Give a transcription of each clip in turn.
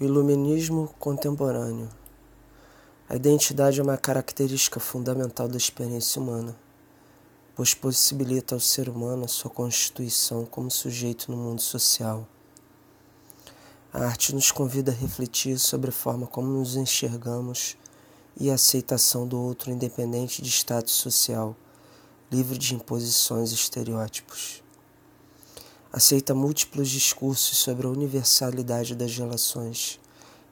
O iluminismo contemporâneo. A identidade é uma característica fundamental da experiência humana, pois possibilita ao ser humano a sua constituição como sujeito no mundo social. A arte nos convida a refletir sobre a forma como nos enxergamos e a aceitação do outro independente de status social, livre de imposições e estereótipos aceita múltiplos discursos sobre a universalidade das relações,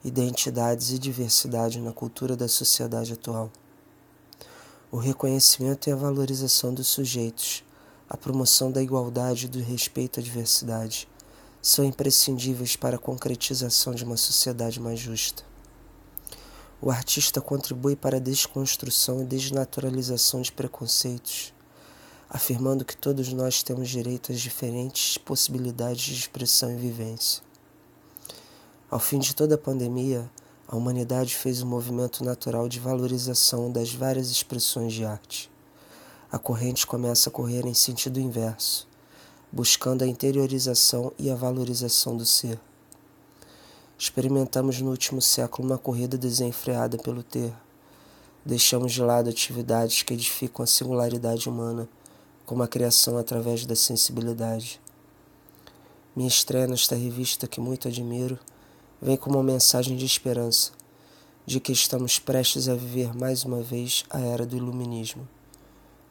identidades e diversidade na cultura da sociedade atual. O reconhecimento e a valorização dos sujeitos, a promoção da igualdade e do respeito à diversidade são imprescindíveis para a concretização de uma sociedade mais justa. O artista contribui para a desconstrução e desnaturalização de preconceitos afirmando que todos nós temos direito às diferentes possibilidades de expressão e vivência. Ao fim de toda a pandemia, a humanidade fez um movimento natural de valorização das várias expressões de arte. A corrente começa a correr em sentido inverso, buscando a interiorização e a valorização do ser. Experimentamos no último século uma corrida desenfreada pelo ter. Deixamos de lado atividades que edificam a singularidade humana como a criação através da sensibilidade. Minha estreia nesta revista, que muito admiro, vem como uma mensagem de esperança, de que estamos prestes a viver mais uma vez a era do iluminismo.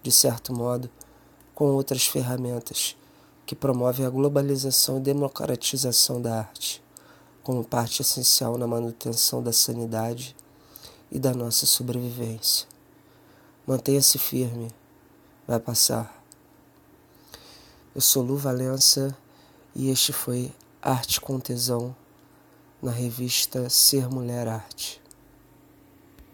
De certo modo, com outras ferramentas que promovem a globalização e democratização da arte, como parte essencial na manutenção da sanidade e da nossa sobrevivência. Mantenha-se firme, vai passar. Eu sou Lu Valença e este foi Arte com Tesão na revista Ser Mulher Arte.